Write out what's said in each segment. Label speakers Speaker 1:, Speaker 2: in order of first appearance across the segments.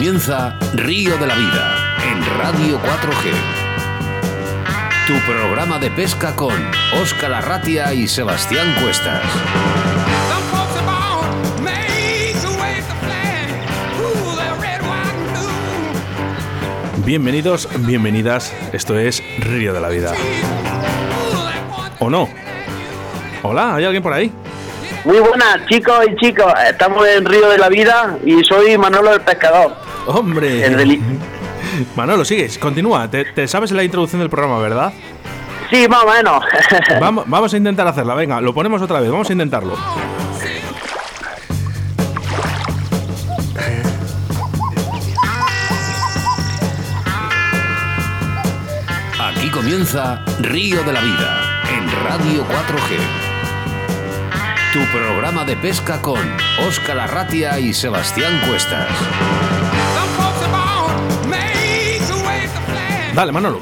Speaker 1: comienza Río de la Vida en Radio 4G. Tu programa de pesca con Óscar Arratia y Sebastián Cuestas.
Speaker 2: Bienvenidos, bienvenidas. Esto es Río de la Vida. ¿O no? Hola, ¿hay alguien por ahí?
Speaker 3: Muy buenas, chicos y chicos. Estamos en Río de la Vida y soy Manolo el Pescador.
Speaker 2: Hombre.
Speaker 3: El deli-
Speaker 2: Manolo, sigues, continúa. Te, te sabes la introducción del programa, ¿verdad?
Speaker 3: Sí, más o menos.
Speaker 2: Vamos, vamos a intentar hacerla, venga, lo ponemos otra vez, vamos a intentarlo.
Speaker 1: Aquí comienza Río de la Vida en Radio 4G. Tu programa de pesca con Óscar Arratia y Sebastián Cuestas.
Speaker 2: Dale, Manolo.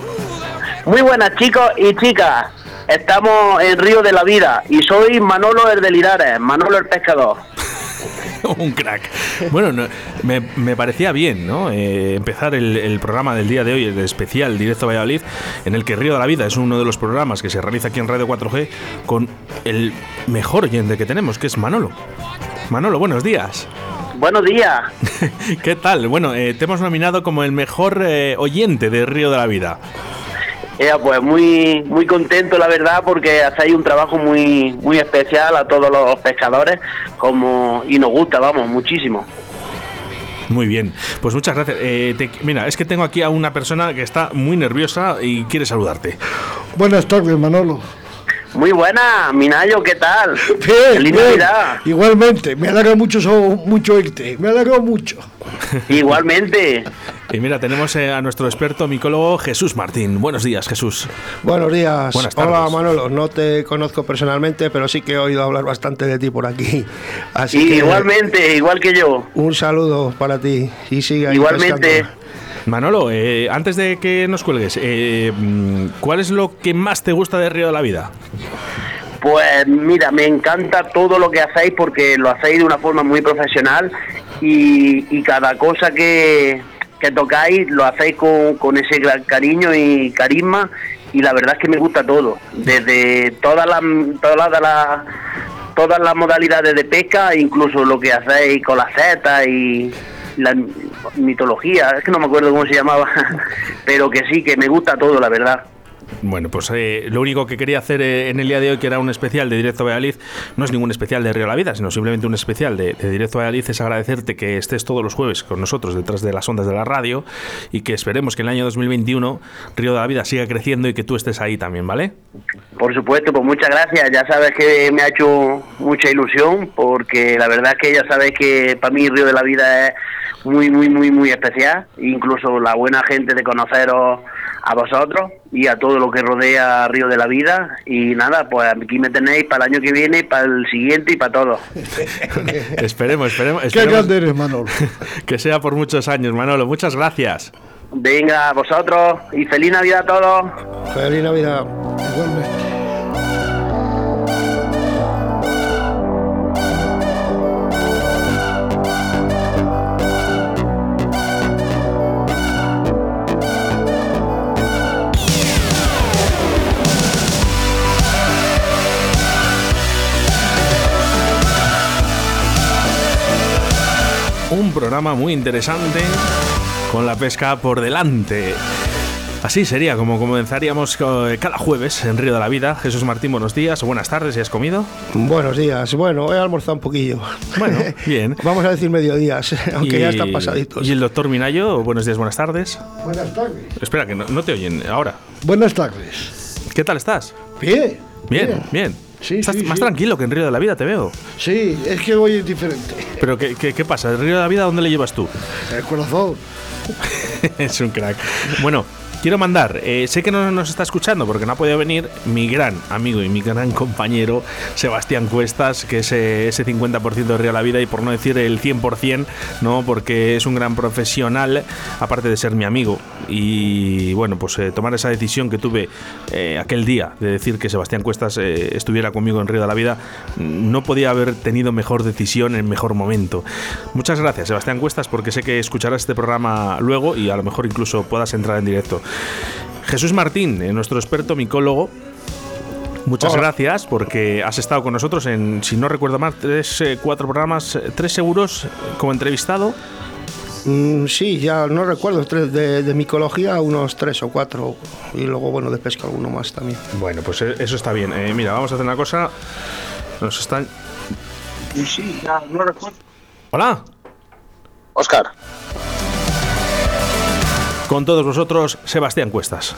Speaker 3: Muy buenas, chicos y chicas. Estamos en Río de la Vida y soy Manolo el de Linares, Manolo el Pescador.
Speaker 2: Un crack. Bueno, no, me, me parecía bien, ¿no? Eh, empezar el, el programa del día de hoy, el especial Directo Valladolid, en el que Río de la Vida es uno de los programas que se realiza aquí en Radio 4G con el mejor oyente que tenemos, que es Manolo. Manolo, buenos días.
Speaker 3: Buenos días.
Speaker 2: ¿Qué tal? Bueno, eh, te hemos nominado como el mejor eh, oyente de Río de la Vida.
Speaker 3: Eh, pues muy muy contento la verdad porque hacéis un trabajo muy muy especial a todos los pescadores como y nos gusta vamos muchísimo
Speaker 2: Muy bien, pues muchas gracias. Eh, te- mira, es que tengo aquí a una persona que está muy nerviosa y quiere saludarte.
Speaker 4: Buenas tardes, Manolo.
Speaker 3: Muy buena Minayo qué tal
Speaker 4: Bien,
Speaker 3: feliz
Speaker 4: bien.
Speaker 3: Navidad
Speaker 4: Igualmente, me alegra mucho, so- mucho irte. Me alegra mucho.
Speaker 3: igualmente
Speaker 2: Y mira, tenemos eh, a nuestro experto micólogo Jesús Martín. Buenos días, Jesús.
Speaker 5: Buenos días.
Speaker 2: Buenas
Speaker 5: Hola
Speaker 2: tardes.
Speaker 5: Manolo, no te conozco personalmente, pero sí que he oído hablar bastante de ti por aquí. Así
Speaker 3: y
Speaker 5: que
Speaker 3: igualmente igual que yo
Speaker 5: un saludo para ti y siga ahí
Speaker 3: igualmente
Speaker 5: pescando.
Speaker 2: Manolo, eh, antes de que nos cuelgues, eh, mm, ¿cuál es lo que más te gusta de Río de la Vida?
Speaker 3: Pues mira, me encanta todo lo que hacéis porque lo hacéis de una forma muy profesional y, cada cosa que, que tocáis lo hacéis con, con ese cariño y carisma y la verdad es que me gusta todo, desde todas las todas las todas las modalidades de pesca, incluso lo que hacéis con las setas y la mitología, es que no me acuerdo cómo se llamaba, pero que sí, que me gusta todo, la verdad.
Speaker 2: Bueno, pues eh, lo único que quería hacer eh, en el día de hoy, que era un especial de Directo Valladolid, no es ningún especial de Río de la Vida, sino simplemente un especial de, de Directo Valladolid, es agradecerte que estés todos los jueves con nosotros detrás de las ondas de la radio y que esperemos que en el año 2021 Río de la Vida siga creciendo y que tú estés ahí también, ¿vale?
Speaker 3: Por supuesto, pues muchas gracias. Ya sabes que me ha hecho mucha ilusión porque la verdad es que ya sabes que para mí Río de la Vida es muy, muy, muy, muy especial. Incluso la buena gente de conoceros a vosotros y a todo lo que rodea a Río de la Vida. Y nada, pues aquí me tenéis para el año que viene, para el siguiente y para todo.
Speaker 2: esperemos, esperemos,
Speaker 4: Qué grande eres, Manolo.
Speaker 2: que sea por muchos años, Manolo. Muchas gracias.
Speaker 3: Venga, a vosotros y feliz Navidad a todos.
Speaker 5: Feliz Navidad.
Speaker 4: Igualmente.
Speaker 2: Un programa muy interesante con la pesca por delante. Así sería como comenzaríamos eh, cada jueves en Río de la Vida. Jesús Martín, buenos días o buenas tardes, ¿y has comido?
Speaker 5: Buenos días. Bueno, he almorzado un poquillo.
Speaker 2: Bueno, bien.
Speaker 5: Vamos a decir mediodías, aunque
Speaker 2: Y-
Speaker 5: ya están pasaditos.
Speaker 2: Y el doctor Minayo, buenos días, buenas tardes.
Speaker 4: Buenas tardes.
Speaker 2: Espera, que no, no te oyen ahora.
Speaker 4: Buenas tardes.
Speaker 2: ¿Qué tal estás?
Speaker 4: Bien.
Speaker 2: Bien, bien.
Speaker 4: Sí,
Speaker 2: Estás
Speaker 4: sí,
Speaker 2: más
Speaker 4: sí.
Speaker 2: tranquilo que en Río de la Vida, te veo.
Speaker 4: Sí, es que es diferente.
Speaker 2: Pero ¿qué, qué, qué pasa? ¿El Río de la Vida dónde le llevas tú?
Speaker 4: El corazón.
Speaker 2: es un crack. Bueno, quiero mandar, eh, sé que no nos está escuchando porque no ha podido venir mi gran amigo y mi gran compañero Sebastián Cuestas, que es eh, ese 50% de Real la Vida y por no decir el 100%, ¿no? porque es un gran profesional, aparte de ser mi amigo. Y bueno, pues eh, tomar esa decisión que tuve aquel día de decir que Sebastián Cuestas estuviera conmigo en Río de la Vida, no podía haber tenido mejor decisión en mejor momento. Muchas gracias, Sebastián Cuestas, porque sé que escucharás este programa luego y a lo mejor incluso puedas entrar en directo. Jesús Martín, eh, nuestro experto micólogo, Muchas gracias porque has estado con nosotros en, si no recuerdo mal, tres, eh, cuatro programas, eh, tres seguros como entrevistado.
Speaker 5: Mm, sí, ya no recuerdo, tres de, micología, unos tres o cuatro, y luego, bueno, de pesca alguno más también.
Speaker 2: Bueno, pues eso está bien. mira, vamos a hacer una cosa. Nos están...
Speaker 3: Sí, ya no recuerdo.
Speaker 2: Hola.
Speaker 6: Oscar.
Speaker 2: Con todos vosotros, Sebastián Cuestas.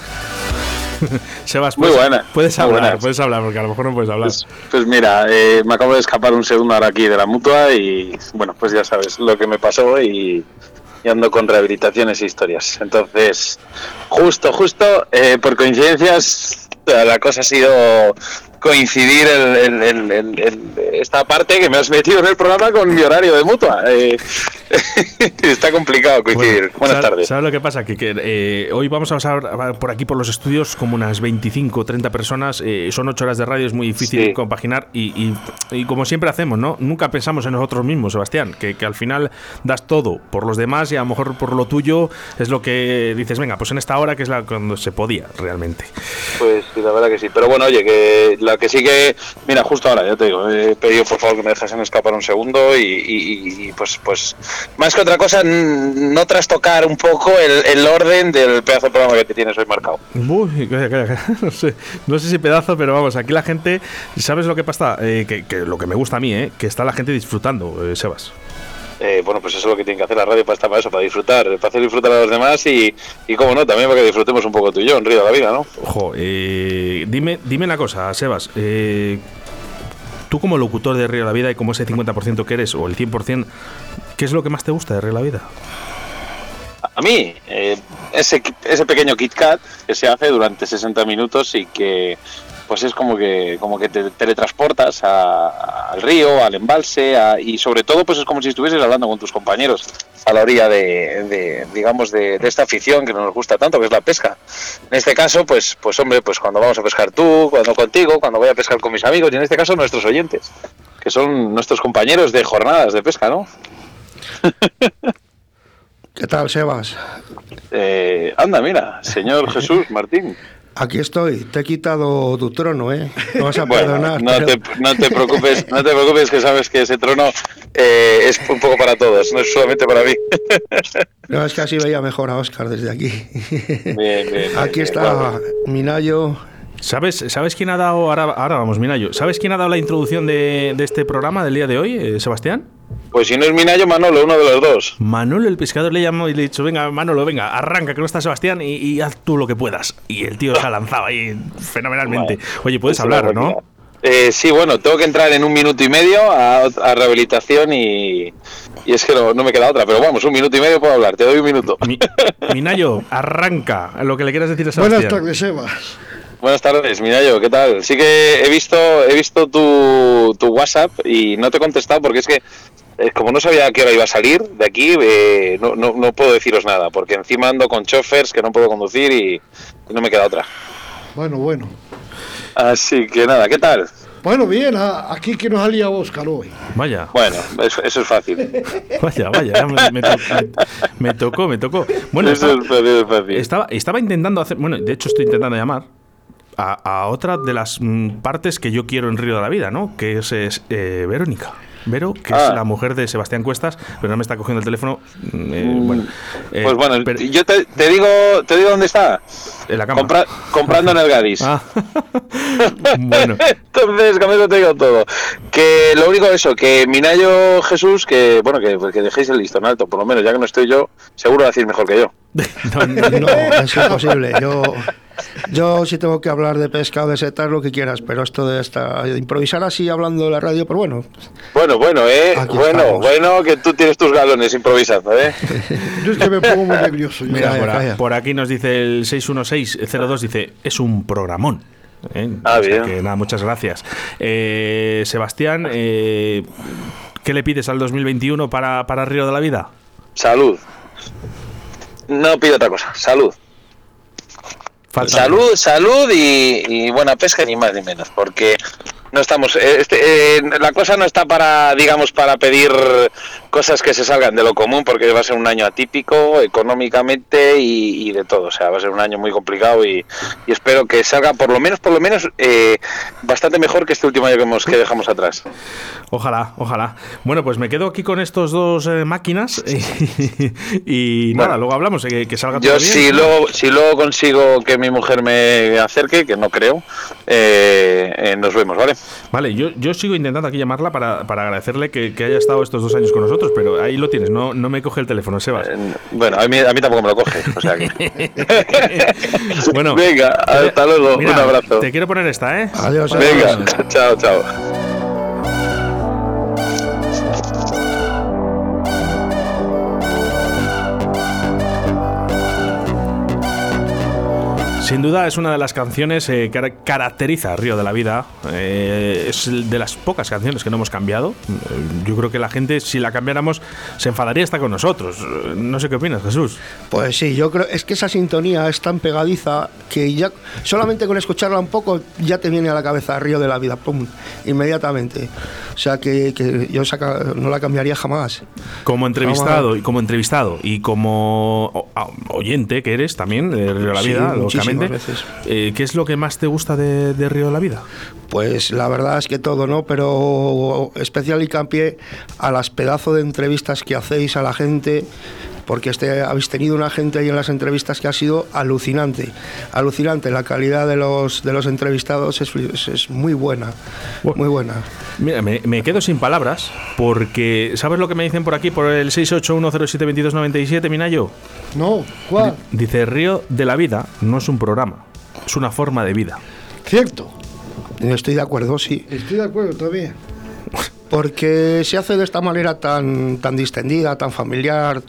Speaker 6: Sebas, muy buena.
Speaker 2: Puedes hablar, puedes hablar, porque a lo mejor no puedes hablar.
Speaker 6: Pues, pues mira, eh, me acabo de escapar un segundo ahora aquí de la mutua y bueno, pues ya sabes lo que me pasó y, ando con rehabilitaciones e historias. Entonces, justo, justo, eh, por coincidencias, la cosa ha sido coincidir esta parte que me has metido en el programa con mi horario de mutua. Eh, está complicado coincidir. Buenas tardes.
Speaker 2: ¿Sabes lo que pasa? Que, eh, hoy vamos a pasar por aquí por los estudios como unas 25 o 30 personas. Eh, son 8 horas de radio, es muy difícil compaginar. Y, como siempre hacemos, ¿no? Nunca pensamos en nosotros mismos, Sebastián. Que, al final das todo por los demás y a lo mejor por lo tuyo es lo que dices, venga, pues en esta hora que es la cuando se podía realmente.
Speaker 6: Pues sí, la verdad que sí. Pero bueno, oye, que que sí que, mira, justo ahora, ya te digo, he pedido por favor que me dejasen escapar un segundo y, pues, pues, más que otra cosa, no trastocar un poco el, orden del pedazo de programa que tienes hoy marcado.
Speaker 2: Uy, no sé, no sé si pedazo, pero vamos, aquí la gente, ¿sabes lo que pasa? Eh, que, lo que me gusta a mí, eh, que está la gente disfrutando, eh, Sebas.
Speaker 6: Eh, bueno, pues eso es lo que tiene que hacer la radio para estar para eso, para disfrutar, para hacer disfrutar a los demás y, y como no, también para que disfrutemos un poco tú y yo en Río de la Vida, ¿no?
Speaker 2: Ojo, eh, dime, dime una cosa, Sebas. Eh, tú como locutor de Río de la Vida y como ese 50% que eres, o el 100%, ¿qué es lo que más te gusta de Río de la Vida?
Speaker 6: A mí, ese, ese pequeño Kit Kat que se hace durante 60 minutos y que pues es como que como que te teletransportas al río, al embalse y sobre todo pues es como si estuvieses hablando con tus compañeros a la orilla de, digamos de, esta afición que nos gusta tanto que es la pesca. En este caso pues pues hombre pues cuando vamos a pescar tú, cuando contigo, cuando voy a pescar con mis amigos y en este caso nuestros oyentes que son nuestros compañeros de jornadas de pesca, ¿no?
Speaker 5: ¿Qué tal, Sebas?
Speaker 6: Eh, anda, mira, señor Jesús Martín.
Speaker 5: Aquí estoy, te he quitado tu trono, ¿eh? No vas a perdonar.
Speaker 6: No, te, no, te, preocupes, no te preocupes, que sabes que ese trono eh, es un poco para todos, no es solamente para mí.
Speaker 5: No, es que así veía mejor a Oscar desde aquí.
Speaker 6: Bien, bien,
Speaker 5: aquí está Minayo.
Speaker 2: ¿Sabes, ¿Sabes quién ha dado, ahora, ahora vamos, Minayo, ¿sabes quién ha dado la introducción de, de este programa del día de hoy, eh, Sebastián?
Speaker 6: Pues si no es Minayo, Manolo, uno de los dos.
Speaker 2: Manolo, el pescador, le llamó y le ha dicho, venga, Manolo, venga, arranca, que no está Sebastián y, haz tú lo que puedas. Y el tío se ha lanzado ahí fenomenalmente. Oye, puedes hablar, ¿no?
Speaker 6: Eh, sí, bueno, tengo que entrar en un minuto y medio a, rehabilitación y, y, es que no, me queda otra, pero vamos, un minuto y medio puedo hablar, te doy un minuto.
Speaker 2: Minayo, arranca lo que le quieras decir a Sebastián.
Speaker 4: Buenas tardes, Sebas.
Speaker 6: Buenas tardes, Minayo, ¿qué tal? Sí que he visto, he visto tu, tu WhatsApp y no te he contestado porque es que eh, como no sabía a qué hora iba a salir de aquí, eh, no, no, no, puedo deciros nada, porque encima ando con chofers que no puedo conducir y, no me queda otra.
Speaker 4: Bueno, bueno.
Speaker 6: Así que nada, ¿qué tal?
Speaker 4: Bueno, bien, aquí que nos alía Oscar hoy.
Speaker 2: Vaya.
Speaker 6: Bueno, eso, es fácil.
Speaker 2: vaya, vaya, me, tocó, me tocó. Bueno,
Speaker 6: eso es fácil,
Speaker 2: Estaba, estaba intentando hacer, bueno, de hecho estoy intentando llamar a, otra de las mm, partes que yo quiero en Río de la Vida, ¿no? Que es, eh, Verónica. Vero, que es ah. la mujer de Sebastián Cuestas, pero no me está cogiendo el teléfono. Mm, eh, mm. bueno,
Speaker 6: eh, pues bueno, yo te, digo te digo dónde está.
Speaker 2: En la cama.
Speaker 6: comprando en el Gadis.
Speaker 2: Ah. bueno.
Speaker 6: Entonces, con eso te digo todo. Que lo único eso, que Minayo Jesús, que bueno, que, que dejéis el listón alto, por lo menos, ya que no estoy yo, seguro decir mejor que yo.
Speaker 5: no, no, es imposible. Yo Yo sí tengo que hablar de pesca o de setas, lo que quieras, pero esto de, esta, de improvisar así hablando de la radio, pero bueno,
Speaker 6: Bueno, bueno, eh.
Speaker 5: Aquí
Speaker 6: bueno,
Speaker 5: estamos.
Speaker 6: bueno, que tú tienes tus galones improvisando, eh.
Speaker 4: Yo es que me pongo muy nervioso.
Speaker 5: Mira,
Speaker 2: por, a-
Speaker 5: calla.
Speaker 2: por aquí nos dice el 61602, dice, es un programón. ¿eh?
Speaker 6: Ah,
Speaker 2: O sea
Speaker 6: bien.
Speaker 2: que nada, muchas gracias. Eh, Sebastián, eh, ¿qué le pides al 2021 para, para Río de la Vida?
Speaker 6: Salud. No pido otra cosa, salud.
Speaker 2: Falta-
Speaker 6: Salud, salud y, y buena pesca, ni más ni menos, porque no estamos. eh, Este, eh, la cosa no está para, digamos, para pedir cosas que se salgan de lo común, porque va a ser un año atípico económicamente y, y de todo. O sea, va a ser un año muy complicado y, y espero que salga por lo menos, por lo menos, eh, bastante mejor que este último año que, hemos, que dejamos atrás.
Speaker 2: Ojalá, ojalá. Bueno, pues me quedo aquí con estos dos eh, máquinas y, nada,
Speaker 6: Bueno.
Speaker 2: luego hablamos, eh, que, que salga todo
Speaker 6: Yo
Speaker 2: bien.
Speaker 6: si luego, si luego consigo que mi mujer me acerque, que no creo, eh, nos vemos, ¿vale?
Speaker 2: Vale, yo, yo sigo intentando aquí llamarla para, para agradecerle que, que haya estado estos dos años con nosotros, pero ahí lo tienes, no, no me coge el teléfono, Sebas.
Speaker 6: Eh, Bueno, a mí, a mí tampoco me lo coge. O sea que...
Speaker 2: Bueno,
Speaker 6: Venga, hasta luego.
Speaker 2: mira,
Speaker 6: un abrazo.
Speaker 2: Te quiero poner esta, ¿eh?
Speaker 5: adiós.
Speaker 6: Venga, chao, chao.
Speaker 2: Sin duda es una de las canciones eh, que cara- caracteriza a Río de la Vida. Eh, es de las pocas canciones que no hemos cambiado. Eh, Yo creo que la gente, si la cambiáramos, se enfadaría hasta con nosotros. No sé qué opinas, Jesús.
Speaker 5: Pues sí, yo creo, es que esa sintonía es tan pegadiza que ya solamente con escucharla un poco ya te viene a la cabeza Río de la Vida, pum, inmediatamente. O sea que, que yo saca- no la cambiaría jamás.
Speaker 2: Como entrevistado y como entrevistado y como oyente que eres también de Río de la
Speaker 5: Sí,
Speaker 2: Vida,
Speaker 5: muchísimas
Speaker 2: lógicamente.
Speaker 5: Veces.
Speaker 2: eh, ¿Qué es lo que más te gusta de, de Río de la Vida?
Speaker 5: Pues la verdad es que todo, ¿no? Pero especial hincapié a las pedazos de entrevistas que hacéis a la gente, porque este, habéis tenido una gente ahí en las entrevistas que ha sido alucinante, alucinante. La calidad de los, de los entrevistados es, es- es muy buena, muy buena.
Speaker 2: Mira, me, me quedo sin palabras porque ¿sabes lo que me dicen por aquí por el 681072297, Minayo?
Speaker 4: No, ¿cuál?
Speaker 2: Dice Río de la Vida no es un programa, es una forma de vida.
Speaker 4: Cierto.
Speaker 5: Estoy de acuerdo, sí.
Speaker 4: Estoy de acuerdo también.
Speaker 5: Porque se hace de esta manera tan, tan distendida, tan familiar,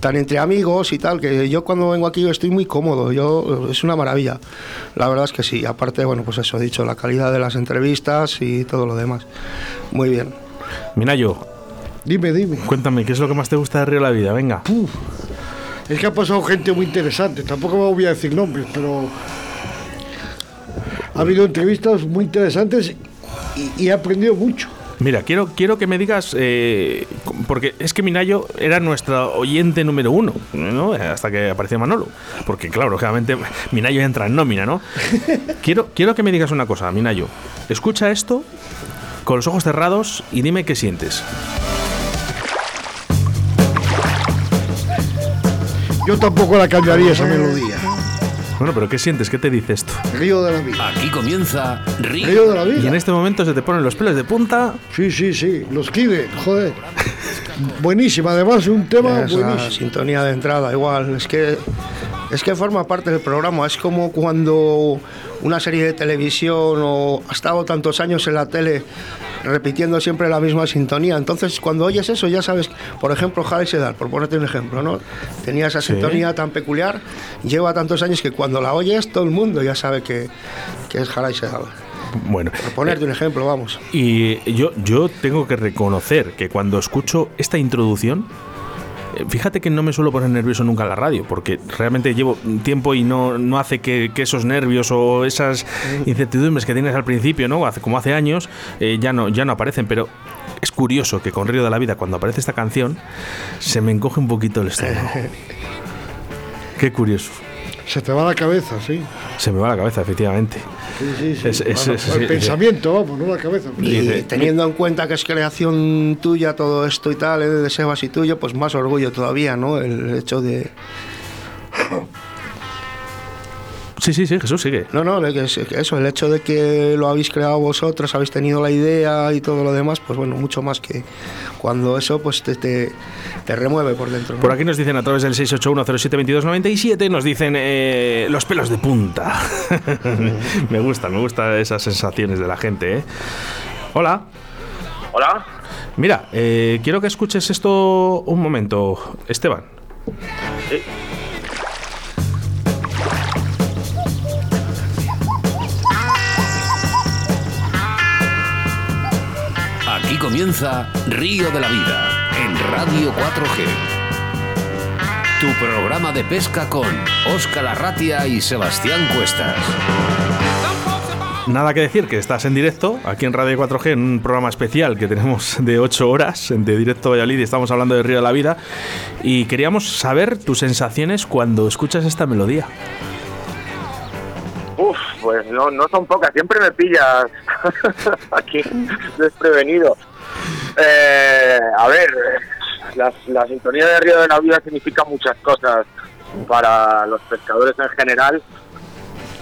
Speaker 5: tan entre amigos y tal, que yo cuando vengo aquí estoy muy cómodo, yo, es una maravilla. La verdad es que sí, aparte, bueno, pues eso he dicho, la calidad de las entrevistas y todo lo demás. Muy bien.
Speaker 2: Minayo,
Speaker 4: Dime, dime.
Speaker 2: cuéntame, ¿qué es lo que más te gusta de Río de la Vida? Venga.
Speaker 4: Es que ha pasado gente muy interesante. Tampoco me voy a decir nombres, pero ha habido entrevistas muy interesantes y, y he aprendido mucho.
Speaker 2: Mira, quiero, quiero que me digas, eh, porque es que Minayo era nuestra oyente número uno, ¿no? Hasta que apareció Manolo. Porque, claro, lógicamente, Minayo entra en nómina, ¿no? quiero, quiero que me digas una cosa, Minayo. Escucha esto con los ojos cerrados y dime qué sientes.
Speaker 4: Yo tampoco la cambiaría esa melodía.
Speaker 2: Bueno, pero ¿qué sientes? ¿Qué te dice esto?
Speaker 4: Río de la vida.
Speaker 1: Aquí comienza
Speaker 4: Río
Speaker 1: Río.
Speaker 4: de la
Speaker 2: Y en
Speaker 4: vida.
Speaker 2: este momento se te ponen los pelos de punta.
Speaker 4: Sí, sí, sí. Los Kiden, joder. Buenísima, además un tema
Speaker 5: Es la
Speaker 4: buenísimo.
Speaker 5: sintonía de entrada, igual. Es que, es que forma parte del programa. Es como cuando una serie de televisión o ha estado tantos años en la tele repitiendo siempre la misma sintonía. Entonces, cuando oyes eso, ya sabes, por ejemplo, Jara y Sedal, por ponerte un ejemplo, ¿no? Tenía esa
Speaker 2: Sí.
Speaker 5: sintonía tan peculiar, lleva tantos años que cuando la oyes, todo el mundo ya sabe que, que es Jara y Sedal.
Speaker 2: Bueno,
Speaker 5: Por ponerte un ejemplo, vamos.
Speaker 2: Y yo, yo tengo que reconocer que cuando escucho esta introducción, eh, fíjate que no me suelo poner nervioso nunca en la radio, porque realmente llevo tiempo y no, no hace que, que esos nervios o esas incertidumbres que tienes al principio, ¿no? Hace, como hace años, eh, ya, no, ya no aparecen, pero es curioso que con Río de la Vida, cuando aparece esta canción, se me encoge un poquito el estómago. Qué curioso.
Speaker 4: Se te va la cabeza, sí.
Speaker 2: Se me va la cabeza, efectivamente.
Speaker 4: Sí, sí, sí.
Speaker 2: Es- es-
Speaker 4: Bueno,
Speaker 2: es-
Speaker 4: el
Speaker 2: sí,
Speaker 4: pensamiento, vamos, no la cabeza.
Speaker 5: Y
Speaker 2: Dice-
Speaker 5: teniendo en cuenta que es creación tuya todo esto y tal, eh, de Sebas y tuyo, pues más orgullo todavía, ¿no? El hecho de...
Speaker 2: Sí, sí, sí, Jesús sigue.
Speaker 5: No, no, eso, el hecho de que lo habéis creado vosotros, habéis tenido la idea y todo lo demás, pues bueno, mucho más que cuando eso pues te, te, te remueve por dentro. ¿no?
Speaker 2: Por aquí nos dicen a través del 681072297, nos dicen eh, los pelos de punta. me gusta, me gustan esas sensaciones de la gente, ¿eh? Hola.
Speaker 7: Hola.
Speaker 2: Mira, eh, quiero que escuches esto un momento, Esteban.
Speaker 7: Sí.
Speaker 1: Comienza Río de la Vida en Radio 4G. Tu programa de pesca con Óscar Arratia y Sebastián Cuestas.
Speaker 2: Nada que decir, que estás en directo aquí en Radio 4G en un programa especial que tenemos de 8 horas de directo Valladolid y estamos hablando de Río de la Vida y queríamos saber tus sensaciones cuando escuchas esta melodía.
Speaker 7: Uf, pues no, no son pocas. Siempre me pillas aquí desprevenido. Eh, a ver, la, la sintonía de Río de la Vida significa muchas cosas para los pescadores en general,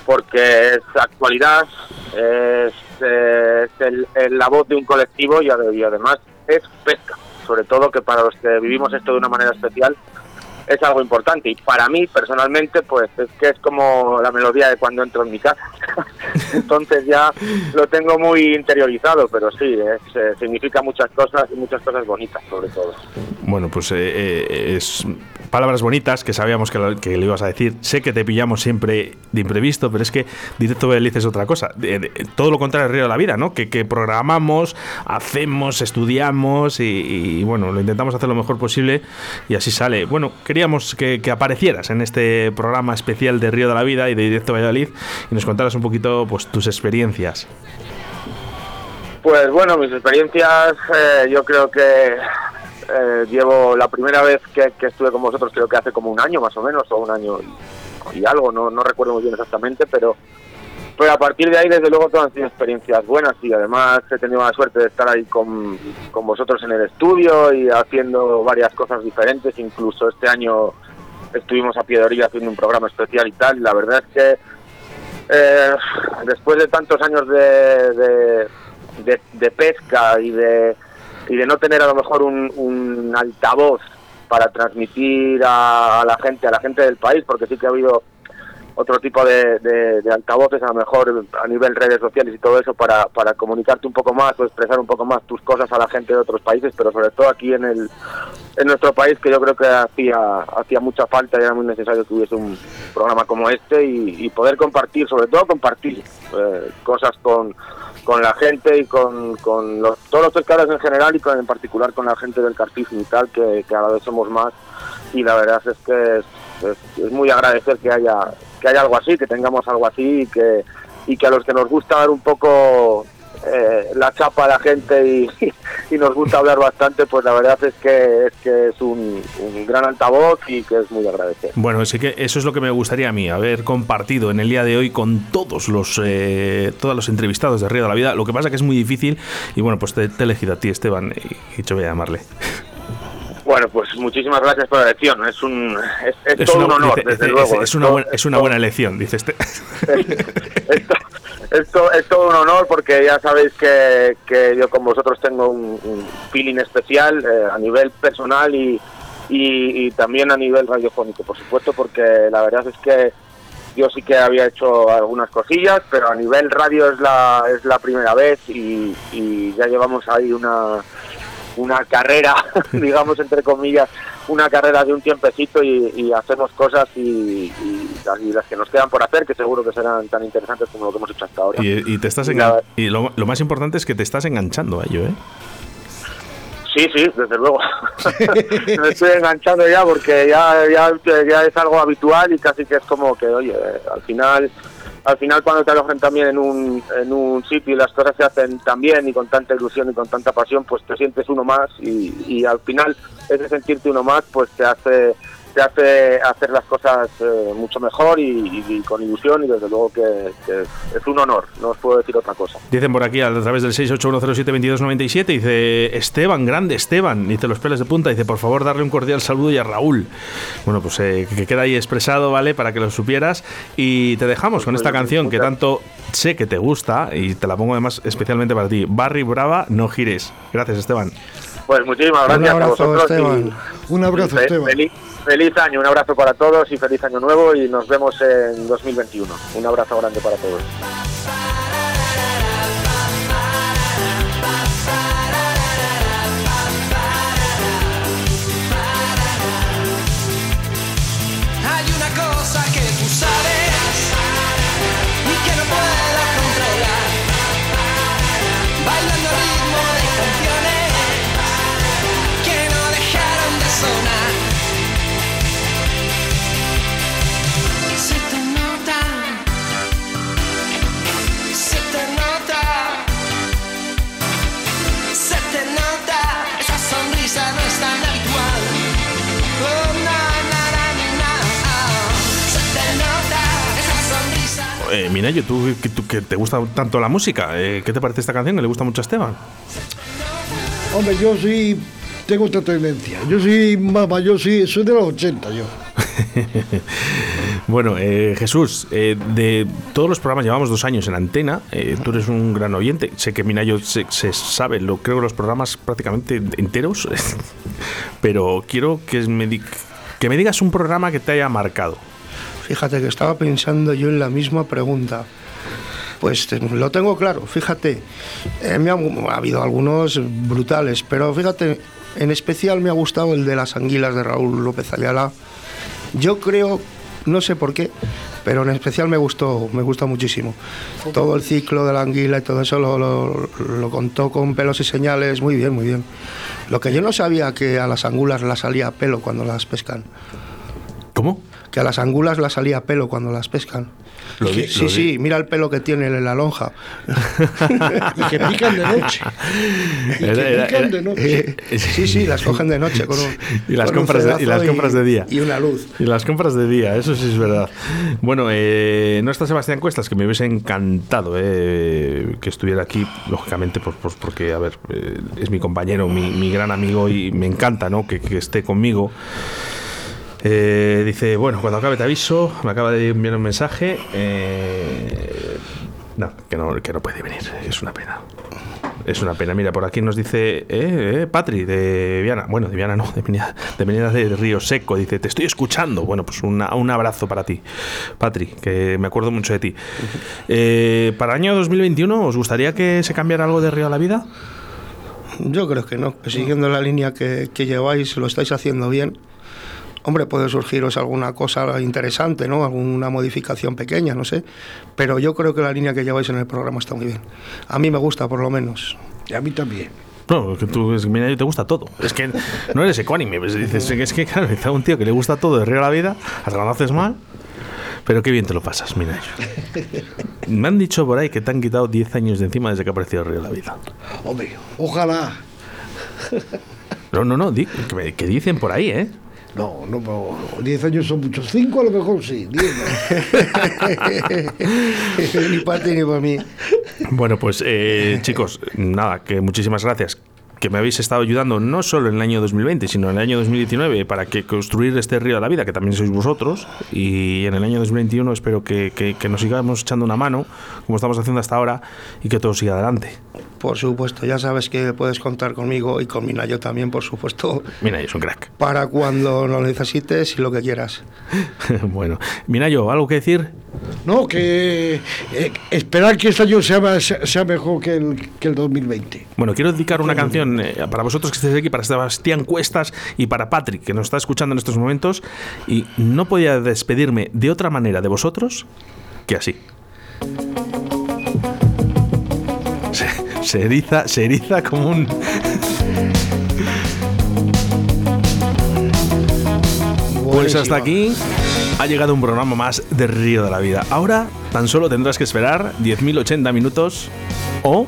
Speaker 7: porque es actualidad, es, eh, es el- el- la voz de un colectivo y además es pesca. Sobre todo que para los que vivimos esto de una manera especial, es algo importante. Y para mí personalmente pues es que es como la melodía de cuando entro en mi casa. Entonces ya lo tengo muy interiorizado pero sí es, eh, significa muchas cosas y muchas cosas bonitas sobre todo.
Speaker 2: Bueno, pues eh, eh, es palabras bonitas que sabíamos que lo, que lo ibas a decir. Sé que te pillamos siempre de imprevisto, pero es que Directo Valladolid es otra cosa. Todo lo contrario al Río de la Vida, ¿no? Que, programamos, hacemos, estudiamos y, bueno, lo intentamos hacer lo mejor posible y así sale. Bueno, queríamos que, que aparecieras en este programa especial de Río de la Vida y de Directo Valladolid y nos contaras un poquito pues tus experiencias.
Speaker 7: Pues bueno, mis experiencias, eh, yo creo que eh, llevo la primera vez que, estuve con vosotros, creo que hace como un año más o menos, o un año y, algo, no, no recuerdo muy bien exactamente, pero, pero a partir de ahí, desde luego, todas han sido experiencias buenas y además he tenido la suerte de estar ahí con, con vosotros en el estudio y haciendo varias cosas diferentes, incluso este año estuvimos a pie de orilla haciendo un programa especial y tal, la verdad es que eh, después de tantos años de- de pesca y de, y de no tener a lo mejor un, un altavoz para transmitir a, a la gente, a la gente del país, porque sí que ha habido otro tipo de, de- altavoces, a lo mejor a nivel redes sociales y todo eso, para, para comunicarte un poco más o expresar un poco más tus cosas a la gente de otros países, pero sobre todo aquí en el en nuestro país, que yo creo que hacía, hacía mucha falta y era muy necesario que hubiese un programa como este y, poder compartir, sobre todo compartir eh, cosas con, con la gente y con, con los, todos los pescadores en general y con, en particular con la gente del cartísimo y tal, que, que cada vez somos más. Y la verdad es que es- es muy agradecer que haya que haya algo así, que tengamos algo así y que, y que a los que nos gusta dar un poco eh, la chapa a la gente y, nos gusta hablar bastante, pues la verdad es que es, que es un, un gran altavoz y que es muy agradecer.
Speaker 2: Bueno, sí que eso es lo que me gustaría a mí, haber compartido en el día de hoy con todos los eh, todos los entrevistados de Río de la Vida. Lo que pasa que es muy difícil y bueno, pues te, te he elegido a ti, Esteban, y, y yo voy a llamarle.
Speaker 7: Bueno, pues muchísimas gracias por la elección, es un es, es
Speaker 2: Es
Speaker 7: todo
Speaker 2: una,
Speaker 7: un honor, desde luego.
Speaker 2: es- una buena, es una buena elección, dice este.
Speaker 7: esto, esto es todo un honor porque ya sabéis que, que yo con vosotros tengo un, un feeling especial eh, a nivel personal y, y, y también a nivel radiofónico, por supuesto, porque la verdad es que yo sí que había hecho algunas cosillas, pero a nivel radio es la, es la primera vez y, y ya llevamos ahí una, una carrera, digamos entre comillas, una carrera de un tiempecito y, y hacemos cosas y, y las, y las que nos quedan por hacer, que seguro que serán tan interesantes como lo que hemos hecho hasta ahora.
Speaker 2: Y, te estás
Speaker 7: nada.
Speaker 2: y lo, lo más importante es que te estás enganchando a ello, ¿eh?
Speaker 7: Sí, sí, desde luego. Me estoy enganchando ya porque ya, ya, ya es algo habitual y casi que es como que, oye, al final al final cuando te alojan también en un, en un sitio y las cosas se hacen tan bien y con tanta ilusión y con tanta pasión, pues te sientes uno más y, y al final ese sentirte uno más pues te hace te hace hacer las cosas eh, mucho mejor y, y con ilusión y desde luego que, que es un honor, no os puedo decir otra cosa.
Speaker 2: Dicen por aquí a través del 681072297, dice Esteban, grande Esteban, dice los pelos de punta, dice por favor darle un cordial saludo y a Raúl. Bueno, pues eh, que queda ahí expresado, ¿vale? Para que lo supieras. Y te dejamos con esta canción que tanto sé que te gusta y te la pongo además especialmente para ti. Barry Brava, no gires. Gracias Esteban.
Speaker 7: Pues muchísimas gracias
Speaker 4: un abrazo,
Speaker 7: a vosotros.
Speaker 4: Esteban.
Speaker 7: y-
Speaker 4: Un abrazo,
Speaker 7: y
Speaker 4: Esteban.
Speaker 7: Feliz, feliz año, un abrazo para todos y feliz año nuevo y nos vemos en 2021. Un abrazo grande para todos.
Speaker 2: Eh, Minayo, tú, que, tú que te gusta tanto la música, eh, ¿qué te parece esta canción? ¿Que le gusta mucho a Esteban?
Speaker 4: Hombre, yo sí tengo otra tendencia. Yo sí, mamá, yo sí, soy de los 80 yo.
Speaker 2: Bueno, eh, Jesús, eh, de todos los programas llevamos dos años en antena. eh, tú eres un gran oyente. Sé que Minayo se, se sabe, lo creo los programas prácticamente enteros. Pero quiero que me, di- que me digas un programa que te haya marcado.
Speaker 5: Fíjate que estaba pensando yo en la misma pregunta. Pues lo tengo claro, fíjate. eh, ha, ha habido algunos brutales, pero fíjate, en especial me ha gustado el de las anguilas de Raúl López Ayala. Yo creo, no sé por qué, pero en especial me gustó, me gustó muchísimo. Todo el ciclo de la anguila y todo eso lo contó con pelos y señales, muy bien, muy bien. Lo que yo no sabía que a las angulas las salía pelo cuando las pescan
Speaker 2: ¿Cómo?
Speaker 5: que a las angulas las salía pelo cuando las pescan.
Speaker 2: Lo
Speaker 5: Sí,
Speaker 2: di-
Speaker 5: sí,
Speaker 2: lo
Speaker 5: sí, mira el pelo que tiene en la lonja.
Speaker 4: Y que pican de noche. Y que
Speaker 2: Era- era-
Speaker 4: pican
Speaker 2: era-
Speaker 4: de noche.
Speaker 5: Eh, sí, sí, las cogen de noche con un,
Speaker 2: Y las,
Speaker 5: con un
Speaker 2: compras de, y las compras de día.
Speaker 5: Y una luz.
Speaker 2: Y las compras de día, eso sí es verdad. Bueno, eh, no está Sebastián Cuestas, que me hubiese encantado eh, que estuviera aquí, lógicamente, pues, pues porque, a ver, eh, es mi compañero, mi, mi gran amigo y me encanta ¿no? que, que esté conmigo. Eh, dice, bueno, cuando acabe te aviso, me acaba de enviar un mensaje. eh, no, que no, que no puede venir, es una pena. Es una pena. Mira, por aquí nos dice eh, eh, Patri de Viana. Bueno, de Viana no, de Venida de, Río Seco. Dice, te estoy escuchando. Bueno, pues una- un abrazo para ti, Patri, que me acuerdo mucho de ti. Eh, para el año 2021, ¿os gustaría que se cambiara algo de Río a la vida?
Speaker 5: Yo creo que no, que siguiendo la línea que, que lleváis, lo estáis haciendo bien. Hombre, puede surgiros alguna cosa interesante, ¿no? Alguna modificación pequeña, no sé. Pero yo creo que la línea que lleváis en el programa está muy bien. A mí me gusta, por lo menos.
Speaker 4: Y a mí también.
Speaker 2: No, que tú, es que mira, te gusta todo. Es que no eres ecuánime. pues dices, es que, claro, a un tío que le gusta todo de Río a la vida, hasta cuando haces mal. Pero qué bien te lo pasas, mira. Me han dicho por ahí que te han quitado 10 años de encima desde que ha aparecido Río a la vida.
Speaker 4: Hombre, ojalá.
Speaker 2: No, no, no, di- que, me- que dicen por ahí, ¿eh?
Speaker 4: No, no, pero 10 años son muchos. 5 a lo mejor sí. 10 no.
Speaker 5: ni para ti ni para mí.
Speaker 2: Bueno, pues eh, chicos, nada, que muchísimas gracias. Que me habéis estado ayudando no solo en el año 2020, sino en el año 2019 para que construir este río de la vida, que también sois vosotros. Y en el año 2021 espero que, que- que nos sigamos echando una mano, como estamos haciendo hasta ahora, y que todo siga adelante.
Speaker 5: Por supuesto, ya sabes que puedes contar conmigo y con Minayo también, por supuesto,
Speaker 2: Mira, es un crack.
Speaker 5: para cuando lo necesites y lo que quieras.
Speaker 2: bueno, Minayo, ¿algo que decir?
Speaker 4: No, que eh, esperar que este año sea, sea mejor que el, que el 2020.
Speaker 2: Bueno, quiero dedicar una canción eh, para vosotros que estéis aquí, para Sebastián Cuestas y para Patrick, que nos está escuchando en estos momentos. Y no podía despedirme de otra manera de vosotros que así. Se, se eriza, se eriza como un. Pues hasta aquí ha llegado un programa más de Río de la Vida. Ahora tan solo tendrás que esperar 10.080 minutos o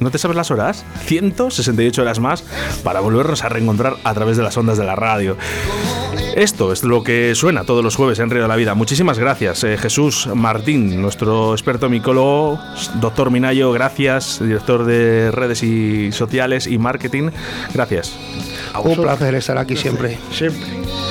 Speaker 2: ¿No te sabes las horas? 168 horas más para volvernos a reencontrar a través de las ondas de la radio. Esto es lo que suena todos los jueves en Río de la Vida. Muchísimas gracias, eh, Jesús Martín, nuestro experto micólogo, doctor Minayo, gracias, director de redes y sociales y marketing. Gracias.
Speaker 5: Un placer estar aquí siempre.
Speaker 4: Siempre.